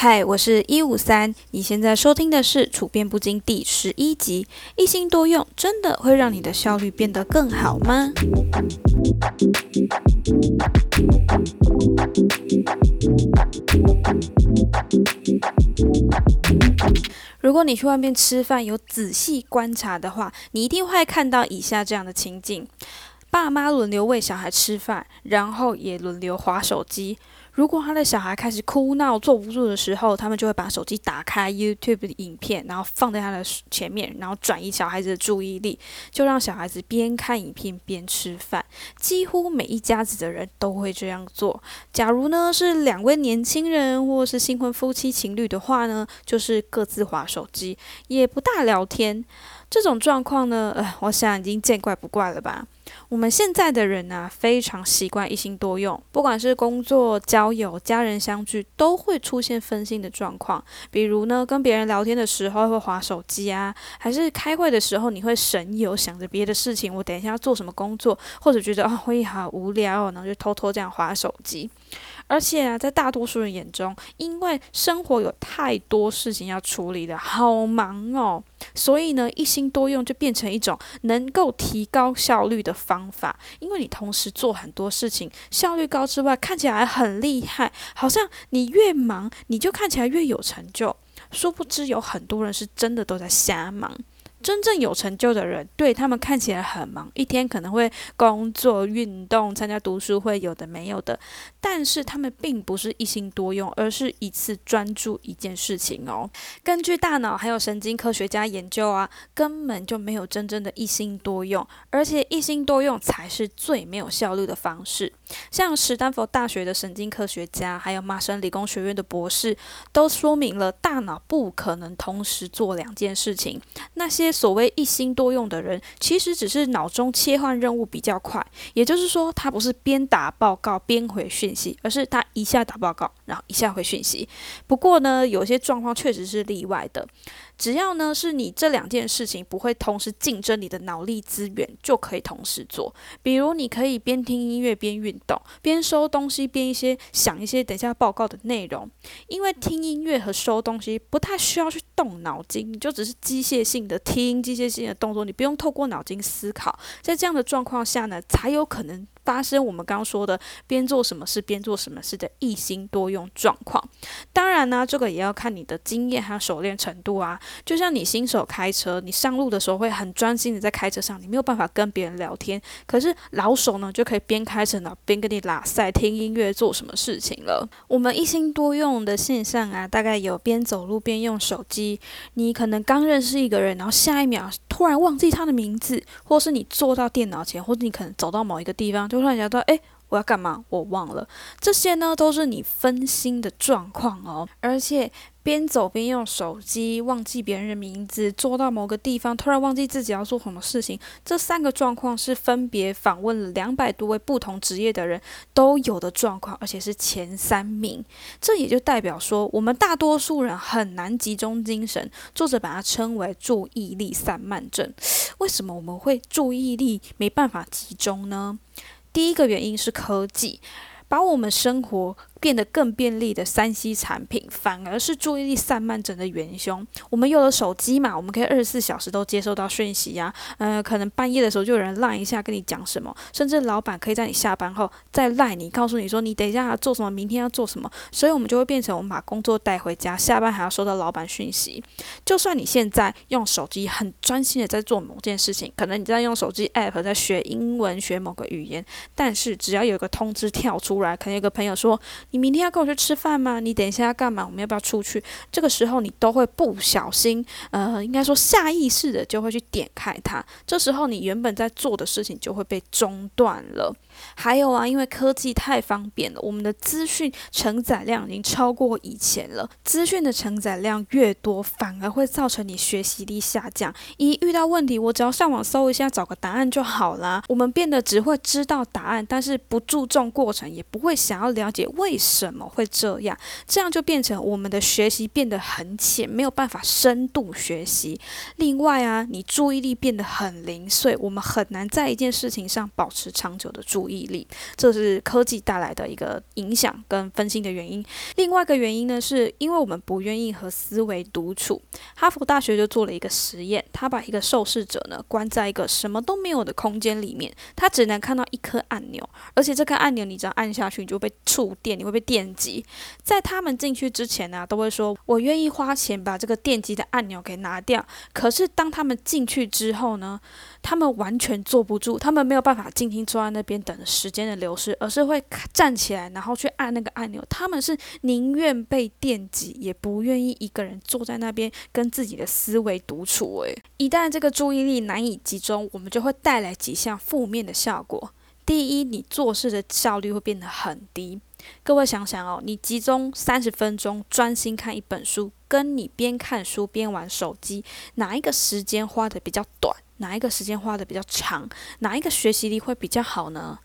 嗨，我是一五三，你现在收听的是《处变不惊》第十一集。一心多用真的会让你的效率变得更好吗？如果你去外面吃饭，有仔细观察的话，你一定会看到以下这样的情景：爸妈轮流喂小孩吃饭，然后也轮流划手机。如果他的小孩开始哭闹、坐不住的时候，他们就会把手机打开 YouTube 的影片，然后放在他的前面，然后转移小孩子的注意力，就让小孩子边看影片边吃饭。几乎每一家子的人都会这样做。假如呢是两位年轻人或是新婚夫妻情侣的话呢，就是各自划手机，也不大聊天。这种状况呢，呃，我想已经见怪不怪了吧。我们现在的人呢，非常习惯一心多用，不管是工作、交友、家人相聚，都会出现分心的状况。比如呢，跟别人聊天的时候会划手机啊，还是开会的时候你会神游，想着别的事情，我等一下要做什么工作，或者觉得啊会议好无聊，然后就偷偷这样划手机。而且啊，在大多数人眼中，因为生活有太多事情要处理的，好忙哦，所以呢，一心多用就变成一种能够提高效率的方法。因为你同时做很多事情，效率高之外，看起来很厉害，好像你越忙，你就看起来越有成就。殊不知，有很多人是真的都在瞎忙。真正有成就的人，对他们看起来很忙，一天可能会工作、运动、参加读书会，有的没有的。但是他们并不是一心多用，而是一次专注一件事情哦。根据大脑还有神经科学家研究啊，根本就没有真正的一心多用，而且一心多用才是最没有效率的方式。像史丹佛大学的神经科学家，还有麻省理工学院的博士，都说明了大脑不可能同时做两件事情。那些所谓一心多用的人，其实只是脑中切换任务比较快，也就是说，他不是边打报告边回讯息，而是他一下打报告，然后一下回讯息。不过呢，有些状况确实是例外的。只要呢是你这两件事情不会同时竞争你的脑力资源，就可以同时做。比如，你可以边听音乐边运动，边收东西边一些想一些等下报告的内容。因为听音乐和收东西不太需要去动脑筋，你就只是机械性的听，机械性的动作，你不用透过脑筋思考。在这样的状况下呢，才有可能。发生我们刚刚说的边做什么事边做什么事的一心多用状况。当然呢，这个也要看你的经验和熟练程度啊。就像你新手开车，你上路的时候会很专心的在开车上，你没有办法跟别人聊天。可是老手呢，就可以边开车呢边跟你拉塞、听音乐、做什么事情了。我们一心多用的现象啊，大概有边走路边用手机。你可能刚认识一个人，然后下一秒突然忘记他的名字，或是你坐到电脑前，或者你可能走到某一个地方就。突然想到，哎，我要干嘛？我忘了。这些呢，都是你分心的状况哦。而且边走边用手机，忘记别人的名字，坐到某个地方，突然忘记自己要做什么事情。这三个状况是分别访问了两百多位不同职业的人都有的状况，而且是前三名。这也就代表说，我们大多数人很难集中精神。作者把它称为注意力散漫症。为什么我们会注意力没办法集中呢？第一个原因是科技，把我们生活。变得更便利的三 C 产品，反而是注意力散漫症的元凶。我们有了手机嘛，我们可以二十四小时都接收到讯息呀。呃，可能半夜的时候就有人赖一下跟你讲什么，甚至老板可以在你下班后再赖你，告诉你说你等一下要做什么，明天要做什么。所以，我们就会变成我们把工作带回家，下班还要收到老板讯息。就算你现在用手机很专心的在做某件事情，可能你在用手机 app 在学英文、学某个语言，但是只要有个通知跳出来，可能有个朋友说。你明天要跟我去吃饭吗？你等一下要干嘛？我们要不要出去？这个时候你都会不小心，呃，应该说下意识的就会去点开它。这时候你原本在做的事情就会被中断了。还有啊，因为科技太方便了，我们的资讯承载量已经超过以前了。资讯的承载量越多，反而会造成你学习力下降。一遇到问题，我只要上网搜一下，找个答案就好啦。我们变得只会知道答案，但是不注重过程，也不会想要了解为什么会这样？这样就变成我们的学习变得很浅，没有办法深度学习。另外啊，你注意力变得很零碎，我们很难在一件事情上保持长久的注意力。这是科技带来的一个影响跟分心的原因。另外一个原因呢，是因为我们不愿意和思维独处。哈佛大学就做了一个实验，他把一个受试者呢关在一个什么都没有的空间里面，他只能看到一颗按钮，而且这颗按钮你只要按下去，你就被触电，会被电击。在他们进去之前呢，都会说我愿意花钱把这个电击的按钮给拿掉。可是当他们进去之后呢，他们完全坐不住，他们没有办法静静坐在那边等时间的流逝，而是会站起来，然后去按那个按钮。他们是宁愿被电击，也不愿意一个人坐在那边跟自己的思维独处。诶，一旦这个注意力难以集中，我们就会带来几项负面的效果。第一，你做事的效率会变得很低。各位想想哦，你集中三十分钟专心看一本书，跟你边看书边玩手机，哪一个时间花的比较短？哪一个时间花的比较长？哪一个学习力会比较好呢？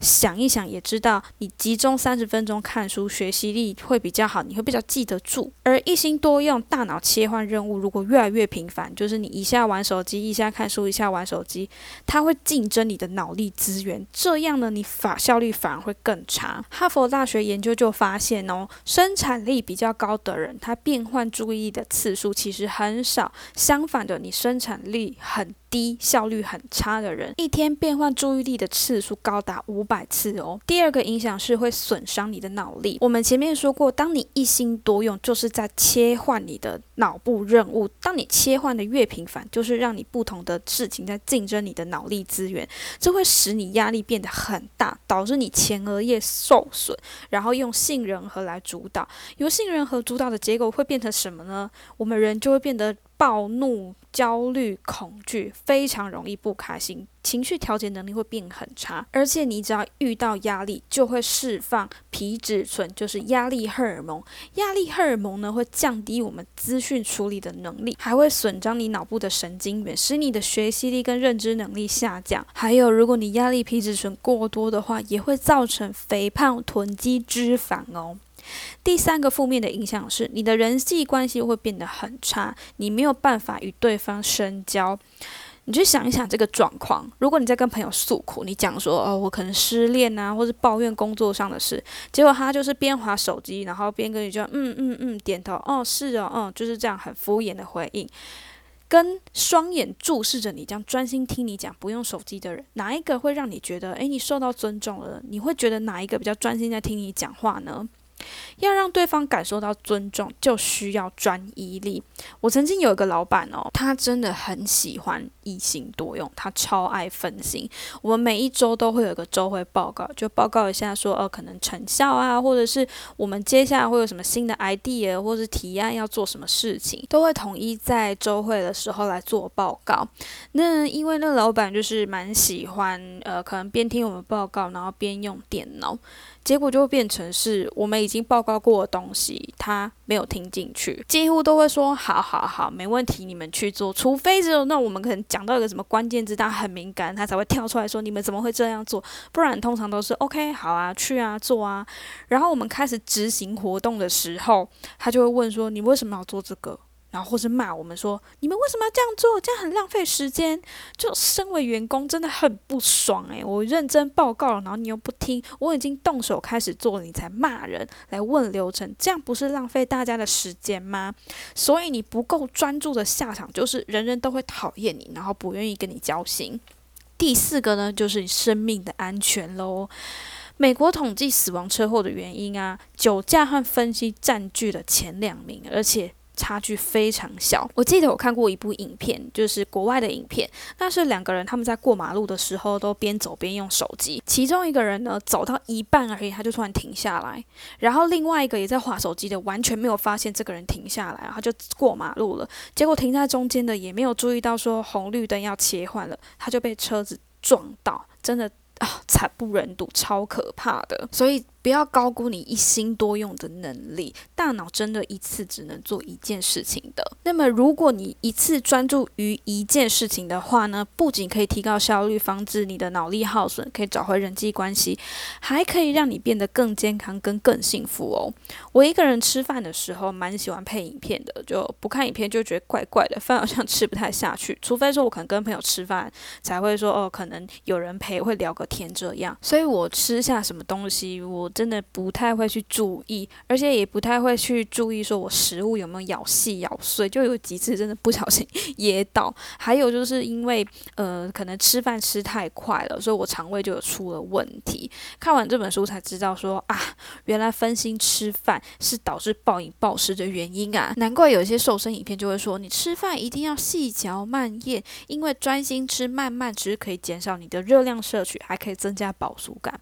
想一想也知道，你集中三十分钟看书，学习力会比较好，你会比较记得住。而一心多用，大脑切换任务如果越来越频繁，就是你一下玩手机，一下看书，一下玩手机，它会竞争你的脑力资源，这样呢，你法效率反而会更差。哈佛大学研究就发现哦，生产力比较高的人，他变换注意力的次数其实很少，相反的，你生产力很。低效率很差的人，一天变换注意力的次数高达五百次哦。第二个影响是会损伤你的脑力。我们前面说过，当你一心多用，就是在切换你的脑部任务。当你切换的越频繁，就是让你不同的事情在竞争你的脑力资源，这会使你压力变得很大，导致你前额叶受损，然后用杏仁核来主导。由杏仁核主导的结果会变成什么呢？我们人就会变得。暴怒、焦虑、恐惧，非常容易不开心，情绪调节能力会变很差。而且你只要遇到压力，就会释放皮质醇，就是压力荷尔蒙。压力荷尔蒙呢，会降低我们资讯处理的能力，还会损伤你脑部的神经元，使你的学习力跟认知能力下降。还有，如果你压力皮质醇过多的话，也会造成肥胖、囤积脂肪哦。第三个负面的影响是，你的人际关系会变得很差，你没有办法与对方深交。你去想一想这个状况，如果你在跟朋友诉苦，你讲说哦，我可能失恋啊，或是抱怨工作上的事，结果他就是边划手机，然后边跟你就嗯嗯嗯点头，哦是哦，嗯就是这样很敷衍的回应，跟双眼注视着你这样专心听你讲不用手机的人，哪一个会让你觉得诶，你受到尊重了？你会觉得哪一个比较专心在听你讲话呢？要让对方感受到尊重，就需要专一力。我曾经有一个老板哦，他真的很喜欢一心多用，他超爱分心。我们每一周都会有一个周会报告，就报告一下说，哦，可能成效啊，或者是我们接下来会有什么新的 idea 或是提案要做什么事情，都会统一在周会的时候来做报告。那因为那个老板就是蛮喜欢，呃，可能边听我们报告，然后边用电脑。结果就会变成是我们已经报告过的东西，他没有听进去，几乎都会说好好好，没问题，你们去做。除非只有那我们可能讲到一个什么关键字，他很敏感，他才会跳出来说你们怎么会这样做？不然通常都是 OK，好啊，去啊，做啊。然后我们开始执行活动的时候，他就会问说你为什么要做这个？然后或是骂我们说，你们为什么要这样做？这样很浪费时间。就身为员工真的很不爽诶，我认真报告了，然后你又不听，我已经动手开始做了，你才骂人来问流程，这样不是浪费大家的时间吗？所以你不够专注的下场就是人人都会讨厌你，然后不愿意跟你交心。第四个呢，就是你生命的安全喽。美国统计死亡车祸的原因啊，酒驾和分析占据了前两名，而且。差距非常小。我记得我看过一部影片，就是国外的影片。那是两个人他们在过马路的时候都边走边用手机。其中一个人呢走到一半而已，他就突然停下来。然后另外一个也在划手机的，完全没有发现这个人停下来，他就过马路了。结果停在中间的也没有注意到说红绿灯要切换了，他就被车子撞到，真的。啊，惨不忍睹，超可怕的。所以不要高估你一心多用的能力，大脑真的一次只能做一件事情的。那么，如果你一次专注于一件事情的话呢，不仅可以提高效率，防止你的脑力耗损，可以找回人际关系，还可以让你变得更健康、跟更幸福哦。我一个人吃饭的时候，蛮喜欢配影片的，就不看影片就觉得怪怪的，饭好像吃不太下去。除非说我可能跟朋友吃饭，才会说哦，可能有人陪，会聊个天这样。所以我吃下什么东西，我。真的不太会去注意，而且也不太会去注意，说我食物有没有咬细咬碎，就有几次真的不小心噎到。还有就是因为呃，可能吃饭吃太快了，所以我肠胃就有出了问题。看完这本书才知道说啊，原来分心吃饭是导致暴饮暴食的原因啊！难怪有一些瘦身影片就会说，你吃饭一定要细嚼慢咽，因为专心吃慢慢吃可以减少你的热量摄取，还可以增加饱足感。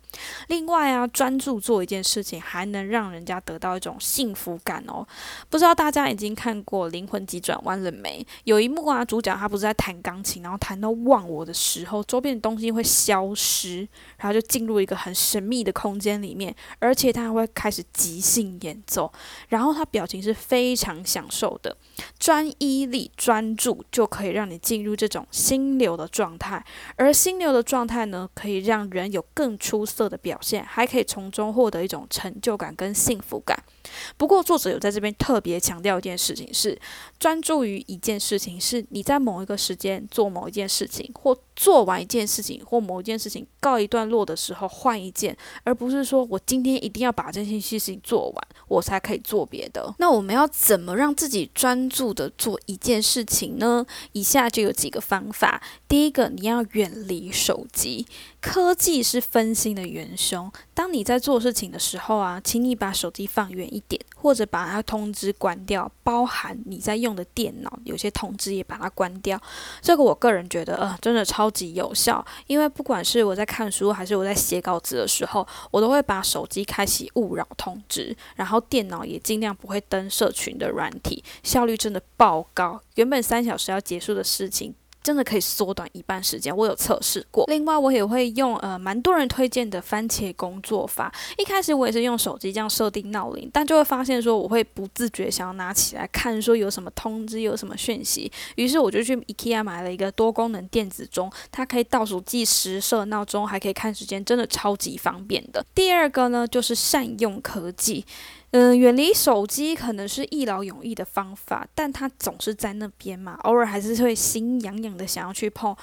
另外啊，专注。做一件事情还能让人家得到一种幸福感哦，不知道大家已经看过《灵魂急转弯》了没？有一幕啊，主角他不是在弹钢琴，然后弹到忘我的时候，周边的东西会消失，然后就进入一个很神秘的空间里面，而且他还会开始即兴演奏，然后他表情是非常享受的。专一力、专注就可以让你进入这种心流的状态，而心流的状态呢，可以让人有更出色的表现，还可以从中获得一种成就感跟幸福感。不过，作者有在这边特别强调一件事情：是专注于一件事情，是你在某一个时间做某一件事情，或做完一件事情，或某一件事情告一段落的时候换一件，而不是说我今天一定要把这件事情做完，我才可以做别的。那我们要怎么让自己专注的做一件事情呢？以下就有几个方法。第一个，你要远离手机。科技是分心的元凶。当你在做事情的时候啊，请你把手机放远一点，或者把它通知关掉，包含你在用的电脑，有些通知也把它关掉。这个我个人觉得，呃，真的超级有效。因为不管是我在看书，还是我在写稿子的时候，我都会把手机开启勿扰通知，然后电脑也尽量不会登社群的软体，效率真的爆高。原本三小时要结束的事情。真的可以缩短一半时间，我有测试过。另外，我也会用呃蛮多人推荐的番茄工作法。一开始我也是用手机这样设定闹铃，但就会发现说我会不自觉想要拿起来看，说有什么通知，有什么讯息。于是我就去 IKEA 买了一个多功能电子钟，它可以倒数计时、设闹钟，还可以看时间，真的超级方便的。第二个呢，就是善用科技。嗯，远离手机可能是一劳永逸的方法，但它总是在那边嘛，偶尔还是会心痒痒的想要去碰。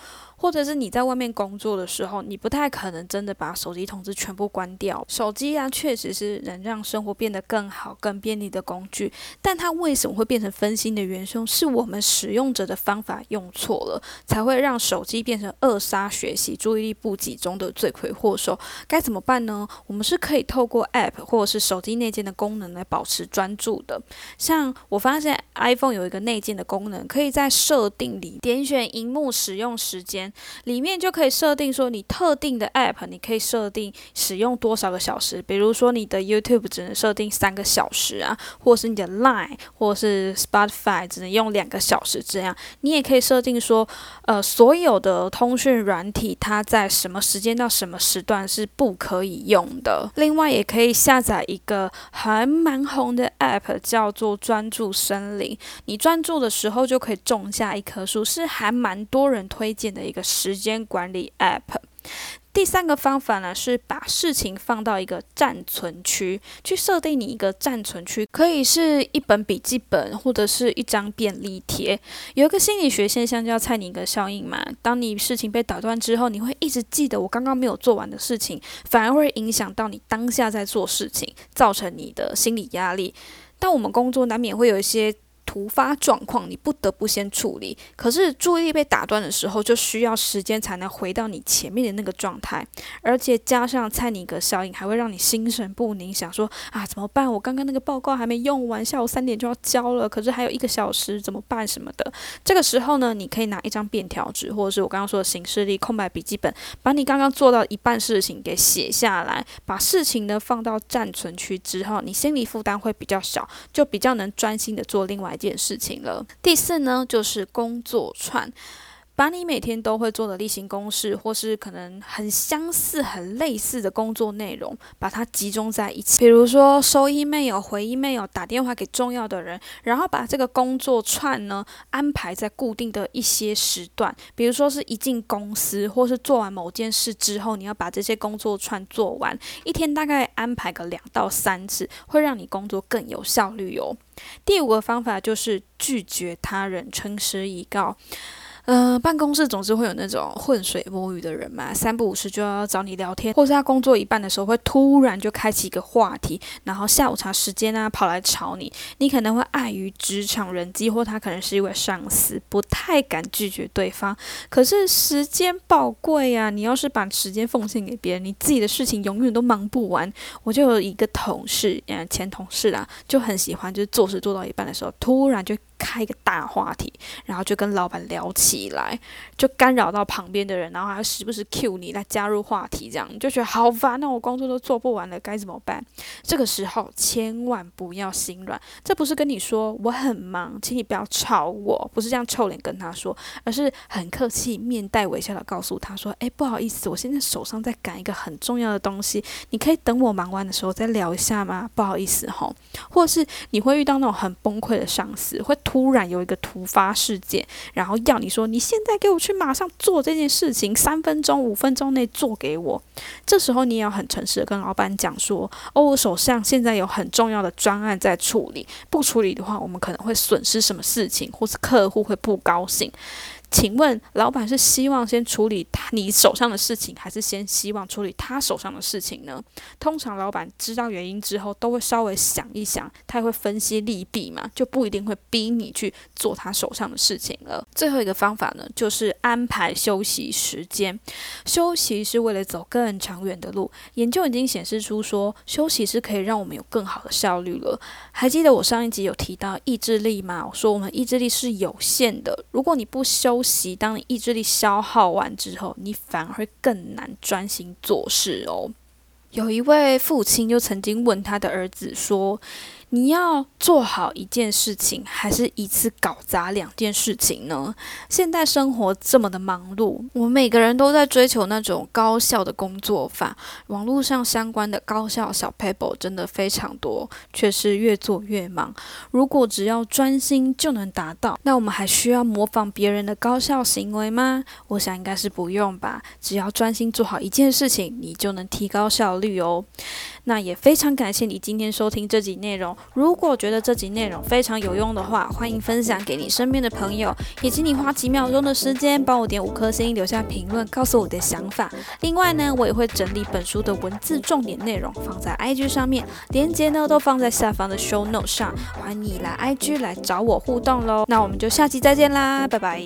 或者是你在外面工作的时候，你不太可能真的把手机通知全部关掉。手机啊，确实是能让生活变得更好、更便利的工具，但它为什么会变成分心的元凶？是我们使用者的方法用错了，才会让手机变成扼杀学习、注意力不集中的罪魁祸首。该怎么办呢？我们是可以透过 App 或者是手机内建的功能来保持专注的。像我发现 iPhone 有一个内建的功能，可以在设定里点选荧幕使用时间。里面就可以设定说，你特定的 App，你可以设定使用多少个小时。比如说，你的 YouTube 只能设定三个小时啊，或是你的 Line 或是 Spotify 只能用两个小时这样。你也可以设定说，呃，所有的通讯软体它在什么时间到什么时段是不可以用的。另外，也可以下载一个还蛮红的 App，叫做专注森林。你专注的时候就可以种下一棵树，是还蛮多人推荐的一个。时间管理 App，第三个方法呢是把事情放到一个暂存区，去设定你一个暂存区，可以是一本笔记本或者是一张便利贴。有一个心理学现象叫蔡尼格效应嘛，当你事情被打断之后，你会一直记得我刚刚没有做完的事情，反而会影响到你当下在做事情，造成你的心理压力。但我们工作难免会有一些。突发状况，你不得不先处理。可是注意力被打断的时候，就需要时间才能回到你前面的那个状态。而且加上蔡尼格效应，还会让你心神不宁，想说啊怎么办？我刚刚那个报告还没用完，下午三点就要交了，可是还有一个小时，怎么办？什么的。这个时候呢，你可以拿一张便条纸，或者是我刚刚说的形式力空白笔记本，把你刚刚做到一半事情给写下来，把事情呢放到暂存区之后，你心理负担会比较小，就比较能专心的做另外。件事情了。第四呢，就是工作串。把你每天都会做的例行公事，或是可能很相似、很类似的工作内容，把它集中在一起。比如说收 email、回 email、打电话给重要的人，然后把这个工作串呢安排在固定的一些时段。比如说是一进公司，或是做完某件事之后，你要把这些工作串做完。一天大概安排个两到三次，会让你工作更有效率哦。第五个方法就是拒绝他人，诚实以告。呃，办公室总是会有那种浑水摸鱼的人嘛，三不五时就要找你聊天，或是他工作一半的时候会突然就开启一个话题，然后下午茶时间啊跑来吵你，你可能会碍于职场人际，或他可能是一位上司，不太敢拒绝对方。可是时间宝贵啊，你要是把时间奉献给别人，你自己的事情永远都忙不完。我就有一个同事，嗯，前同事啦，就很喜欢，就是做事做到一半的时候，突然就。开一个大话题，然后就跟老板聊起来，就干扰到旁边的人，然后还时不时 cue 你来加入话题，这样你就觉得好烦，那我工作都做不完了，该怎么办？这个时候千万不要心软，这不是跟你说我很忙，请你不要吵我，不是这样臭脸跟他说，而是很客气、面带微笑的告诉他说：“哎，不好意思，我现在手上在赶一个很重要的东西，你可以等我忙完的时候再聊一下吗？不好意思吼。”或是你会遇到那种很崩溃的上司，会。突然有一个突发事件，然后要你说你现在给我去马上做这件事情，三分钟、五分钟内做给我。这时候你也要很诚实的跟老板讲说：“哦，我手上现在有很重要的专案在处理，不处理的话，我们可能会损失什么事情，或是客户会不高兴。”请问老板是希望先处理他你手上的事情，还是先希望处理他手上的事情呢？通常老板知道原因之后，都会稍微想一想，他会分析利弊嘛，就不一定会逼你去做他手上的事情了。最后一个方法呢，就是安排休息时间。休息是为了走更长远的路。研究已经显示出说，休息是可以让我们有更好的效率了。还记得我上一集有提到意志力吗？我说我们意志力是有限的，如果你不休当你意志力消耗完之后，你反而会更难专心做事哦。有一位父亲就曾经问他的儿子说。你要做好一件事情，还是一次搞砸两件事情呢？现代生活这么的忙碌，我们每个人都在追求那种高效的工作法。网络上相关的高效小 paper 真的非常多，却是越做越忙。如果只要专心就能达到，那我们还需要模仿别人的高效行为吗？我想应该是不用吧。只要专心做好一件事情，你就能提高效率哦。那也非常感谢你今天收听这集内容。如果觉得这集内容非常有用的话，欢迎分享给你身边的朋友，也请你花几秒钟的时间帮我点五颗星，留下评论，告诉我的想法。另外呢，我也会整理本书的文字重点内容放在 IG 上面，链接呢都放在下方的 Show Note 上，欢迎你来 IG 来找我互动喽。那我们就下期再见啦，拜拜。